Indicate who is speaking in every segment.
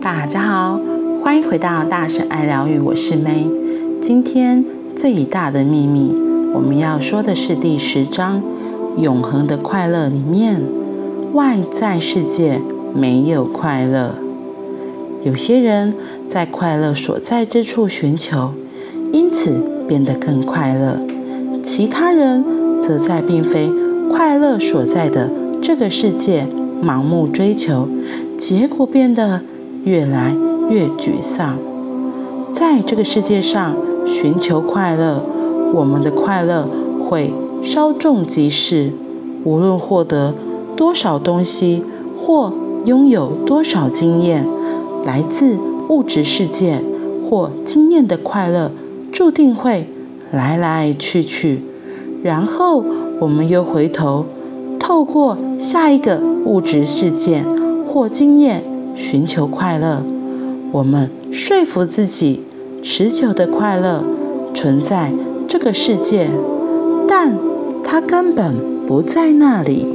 Speaker 1: 大家好，欢迎回到大神爱疗愈，我是 May。今天最大的秘密，我们要说的是第十章《永恒的快乐》里面，外在世界没有快乐。有些人在快乐所在之处寻求，因此变得更快乐；其他人则在并非快乐所在的这个世界盲目追求，结果变得越来越沮丧。在这个世界上寻求快乐，我们的快乐会稍纵即逝。无论获得多少东西，或拥有多少经验，来自物质世界或经验的快乐，注定会来来去去。然后我们又回头，透过下一个物质事件或经验。寻求快乐，我们说服自己，持久的快乐存在这个世界，但它根本不在那里。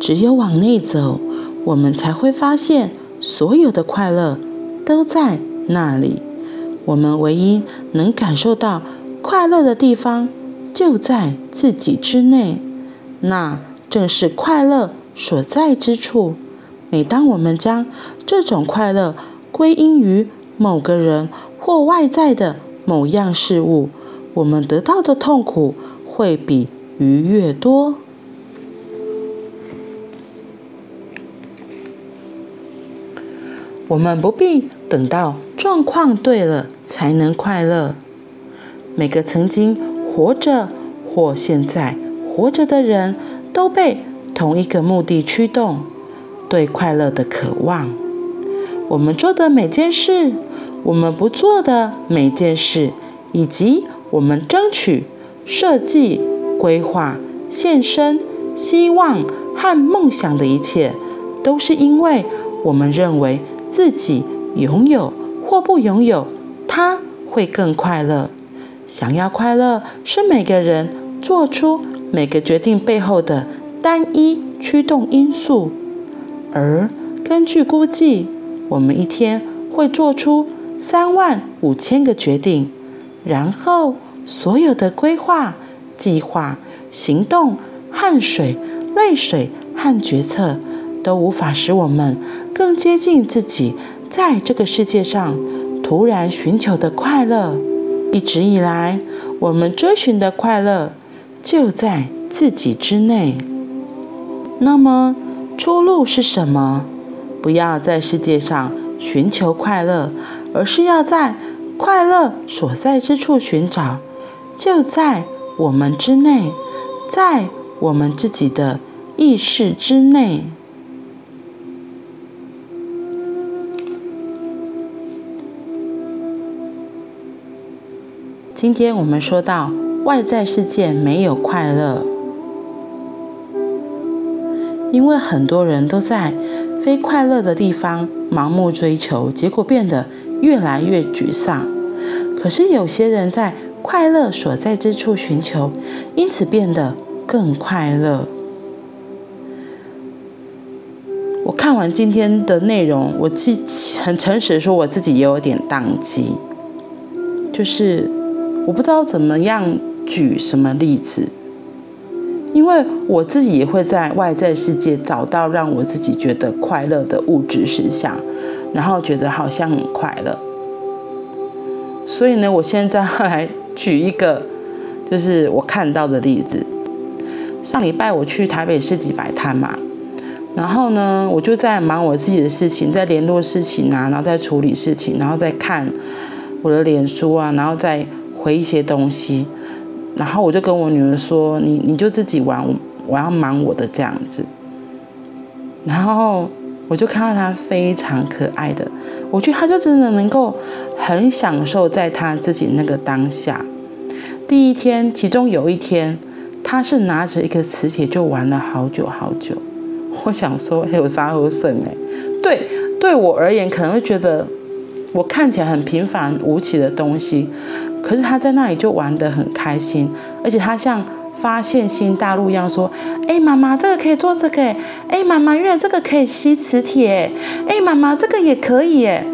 Speaker 1: 只有往内走，我们才会发现所有的快乐都在那里。我们唯一能感受到快乐的地方，就在自己之内，那正是快乐所在之处。每当我们将这种快乐归因于某个人或外在的某样事物，我们得到的痛苦会比愉悦多。我们不必等到状况对了才能快乐。每个曾经活着或现在活着的人都被同一个目的驱动。对快乐的渴望，我们做的每件事，我们不做的每件事，以及我们争取、设计、规划、献身、希望和梦想的一切，都是因为我们认为自己拥有或不拥有，它会更快乐。想要快乐，是每个人做出每个决定背后的单一驱动因素。而根据估计，我们一天会做出三万五千个决定，然后所有的规划、计划、行动、汗水、泪水和决策，都无法使我们更接近自己在这个世界上突然寻求的快乐。一直以来，我们追寻的快乐就在自己之内。那么，出路是什么？不要在世界上寻求快乐，而是要在快乐所在之处寻找，就在我们之内，在我们自己的意识之内。今天我们说到外在世界没有快乐。因为很多人都在非快乐的地方盲目追求，结果变得越来越沮丧。可是有些人在快乐所在之处寻求，因此变得更快乐。我看完今天的内容，我自己很诚实的说，我自己也有点宕机，就是我不知道怎么样举什么例子。因为我自己也会在外在世界找到让我自己觉得快乐的物质实相，然后觉得好像很快乐。所以呢，我现在来举一个，就是我看到的例子。上礼拜我去台北市集摆摊嘛，然后呢，我就在忙我自己的事情，在联络事情啊，然后在处理事情，然后在看我的脸书啊，然后再回一些东西。然后我就跟我女儿说：“你你就自己玩，我要忙我的这样子。”然后我就看到她非常可爱的，我觉得她就真的能够很享受在她自己那个当下。第一天，其中有一天，她是拿着一个磁铁就玩了好久好久。我想说，有啥好省哎？对，对我而言，可能会觉得我看起来很平凡无奇的东西。可是他在那里就玩得很开心，而且他像发现新大陆一样，说：“哎，妈妈，这个可以做这个。哎，妈妈，原来这个可以吸磁铁。哎，妈妈，这个也可以。”哎，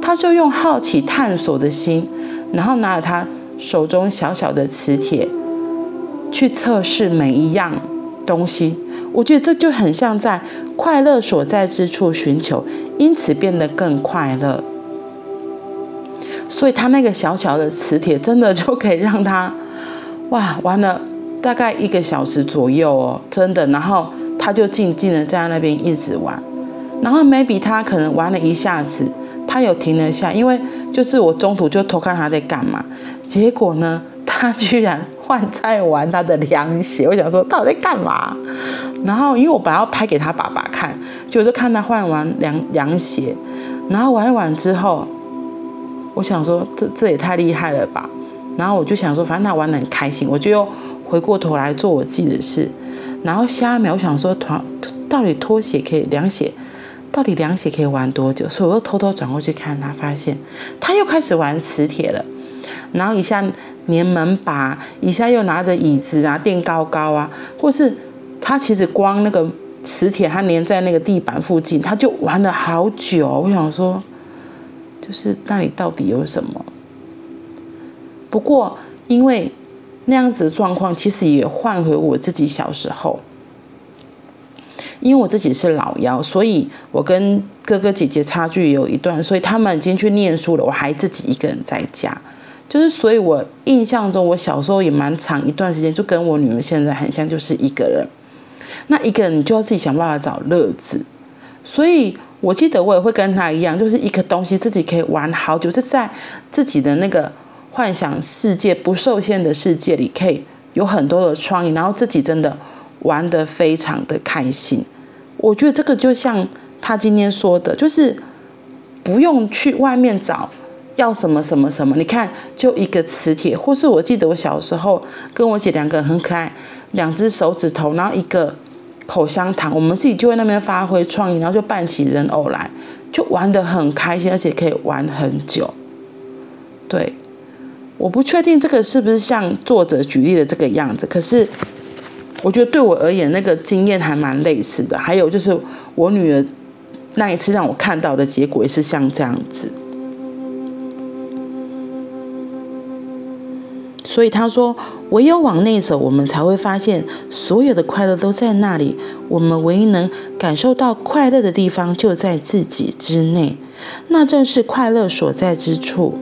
Speaker 1: 他就用好奇探索的心，然后拿着他手中小小的磁铁去测试每一样东西。我觉得这就很像在快乐所在之处寻求，因此变得更快乐。所以他那个小小的磁铁真的就可以让他，哇，玩了大概一个小时左右哦，真的。然后他就静静的在那边一直玩，然后 maybe 他可能玩了一下子，他有停了一下，因为就是我中途就偷看他在干嘛，结果呢，他居然换在玩他的凉鞋。我想说，到底在干嘛？然后，因为我本来要拍给他爸爸看，就就看他换完凉凉鞋，然后玩一玩之后，我想说这这也太厉害了吧。然后我就想说，反正他玩得很开心，我就又回过头来做我自己的事。然后下一秒，我想说，团到底拖鞋可以凉鞋，到底凉鞋可以玩多久？所以我又偷偷转过去看他，发现他又开始玩磁铁了。然后一下粘门把，一下又拿着椅子啊垫高高啊，或是。他其实光那个磁铁，它粘在那个地板附近，他就玩了好久。我想说，就是那里到底有什么？不过因为那样子的状况，其实也换回我自己小时候。因为我自己是老幺，所以我跟哥哥姐姐差距有一段，所以他们已经去念书了，我还自己一个人在家。就是，所以我印象中，我小时候也蛮长一段时间，就跟我女儿现在很像，就是一个人。那一个人，你就要自己想办法找乐子。所以我记得我也会跟他一样，就是一个东西自己可以玩好久，就在自己的那个幻想世界不受限的世界里，可以有很多的创意，然后自己真的玩得非常的开心。我觉得这个就像他今天说的，就是不用去外面找要什么什么什么。你看，就一个磁铁，或是我记得我小时候跟我姐两个很可爱，两只手指头，然后一个。口香糖，我们自己就会那边发挥创意，然后就扮起人偶来，就玩得很开心，而且可以玩很久。对，我不确定这个是不是像作者举例的这个样子，可是我觉得对我而言，那个经验还蛮类似的。还有就是我女儿那一次让我看到的结果也是像这样子。所以他说，唯有往内走，我们才会发现所有的快乐都在那里。我们唯一能感受到快乐的地方就在自己之内，那正是快乐所在之处。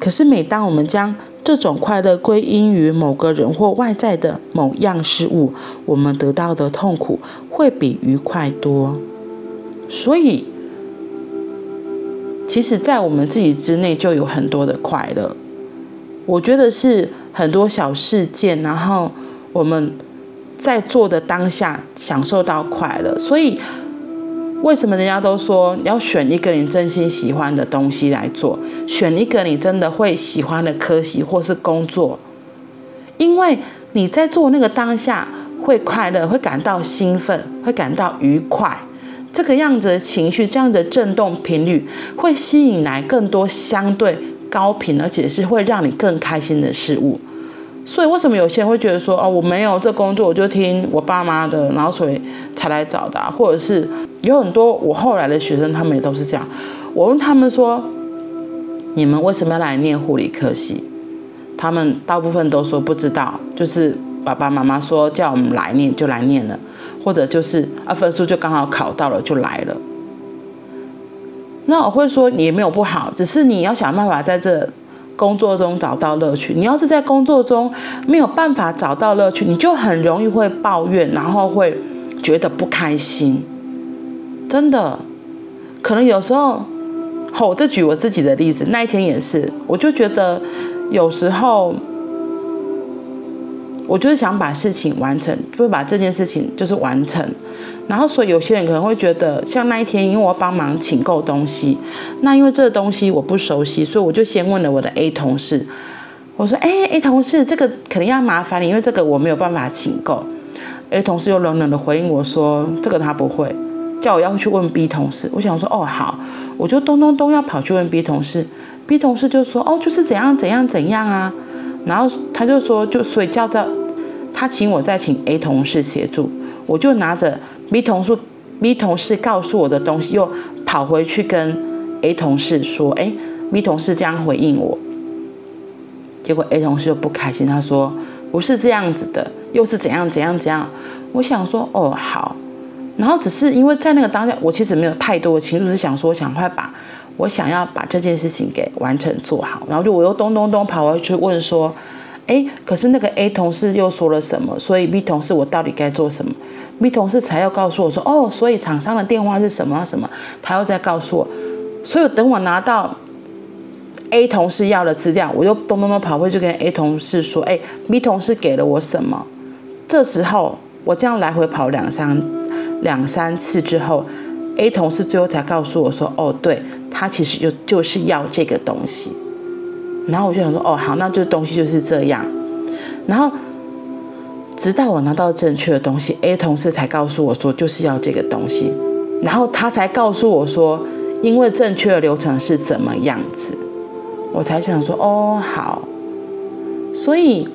Speaker 1: 可是每当我们将这种快乐归因于某个人或外在的某样事物，我们得到的痛苦会比愉快多。所以，其实，在我们自己之内就有很多的快乐。我觉得是很多小事件，然后我们在做的当下享受到快乐。所以，为什么人家都说要选一个你真心喜欢的东西来做，选一个你真的会喜欢的科系或是工作？因为你在做那个当下会快乐，会感到兴奋，会感到愉快。这个样子的情绪，这样的震动频率，会吸引来更多相对。高频，而且是会让你更开心的事物。所以，为什么有些人会觉得说，哦，我没有这工作，我就听我爸妈的，然后所以才来找的？或者是有很多我后来的学生，他们也都是这样。我问他们说，你们为什么要来念护理科系？他们大部分都说不知道，就是爸爸妈妈说叫我们来念就来念了，或者就是啊分数就刚好考到了就来了。那我会说也没有不好，只是你要想办法在这工作中找到乐趣。你要是在工作中没有办法找到乐趣，你就很容易会抱怨，然后会觉得不开心。真的，可能有时候，我再举我自己的例子，那一天也是，我就觉得有时候，我就是想把事情完成，就会把这件事情就是完成。然后，所以有些人可能会觉得，像那一天，因为我要帮忙请购东西，那因为这个东西我不熟悉，所以我就先问了我的 A 同事，我说：“哎，A 同事，这个肯定要麻烦你，因为这个我没有办法请购。”A 同事又冷冷的回应我说：“这个他不会，叫我要去问 B 同事。”我想说：“哦，好。”我就咚咚咚要跑去问 B 同事，B 同事就说：“哦，就是怎样怎样怎样啊。”然后他就说：“就所以叫到他请我再请 A 同事协助，我就拿着 B 同事 B 同事告诉我的东西，又跑回去跟 A 同事说：“哎，B 同事这样回应我。”结果 A 同事又不开心，他说：“不是这样子的，又是怎样怎样怎样。”我想说：“哦，好。”然后只是因为在那个当下，我其实没有太多的情绪，是想说想快把我想要把这件事情给完成做好。然后就我又咚咚咚跑回去问说。哎，可是那个 A 同事又说了什么？所以 B 同事我到底该做什么？B 同事才要告诉我说，哦，所以厂商的电话是什么什么？他又再告诉我，所以等我拿到 A 同事要的资料，我又咚咚咚跑回去跟 A 同事说，哎，B 同事给了我什么？这时候我这样来回跑两三两三次之后，A 同事最后才告诉我说，哦，对，他其实就就是要这个东西。然后我就想说，哦，好，那这东西就是这样。然后直到我拿到正确的东西，A 同事才告诉我说，就是要这个东西。然后他才告诉我说，因为正确的流程是怎么样子，我才想说，哦，好。所以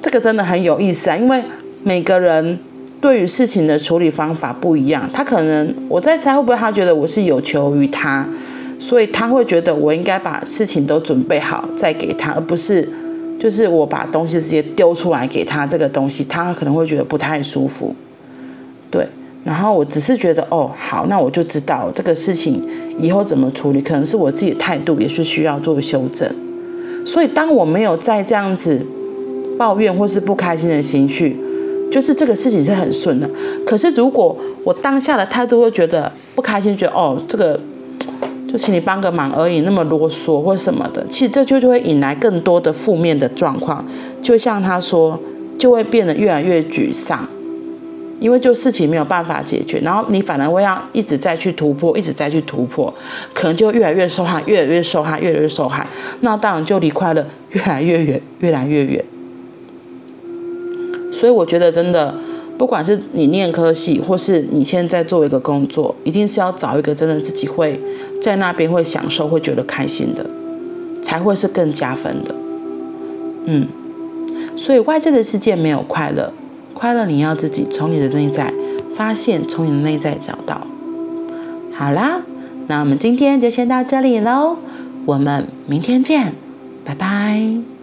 Speaker 1: 这个真的很有意思啊，因为每个人对于事情的处理方法不一样。他可能我在猜，会不会他觉得我是有求于他？所以他会觉得我应该把事情都准备好再给他，而不是就是我把东西直接丢出来给他。这个东西他可能会觉得不太舒服，对。然后我只是觉得哦，好，那我就知道这个事情以后怎么处理，可能是我自己的态度也是需要做修正。所以当我没有再这样子抱怨或是不开心的情绪，就是这个事情是很顺的。可是如果我当下的态度会觉得不开心，觉得哦这个。就请你帮个忙而已，那么啰嗦或什么的，其实这就就会引来更多的负面的状况。就像他说，就会变得越来越沮丧，因为就事情没有办法解决，然后你反而会要一直在去突破，一直在去突破，可能就越来越受害，越来越受害，越来越受害。那当然就离快乐越来越远，越来越远。所以我觉得真的。不管是你念科系，或是你现在做一个工作，一定是要找一个真的自己会在那边会享受、会觉得开心的，才会是更加分的。嗯，所以外在的世界没有快乐，快乐你要自己从你的内在发现，从你的内在找到。好啦，那我们今天就先到这里喽，我们明天见，拜拜。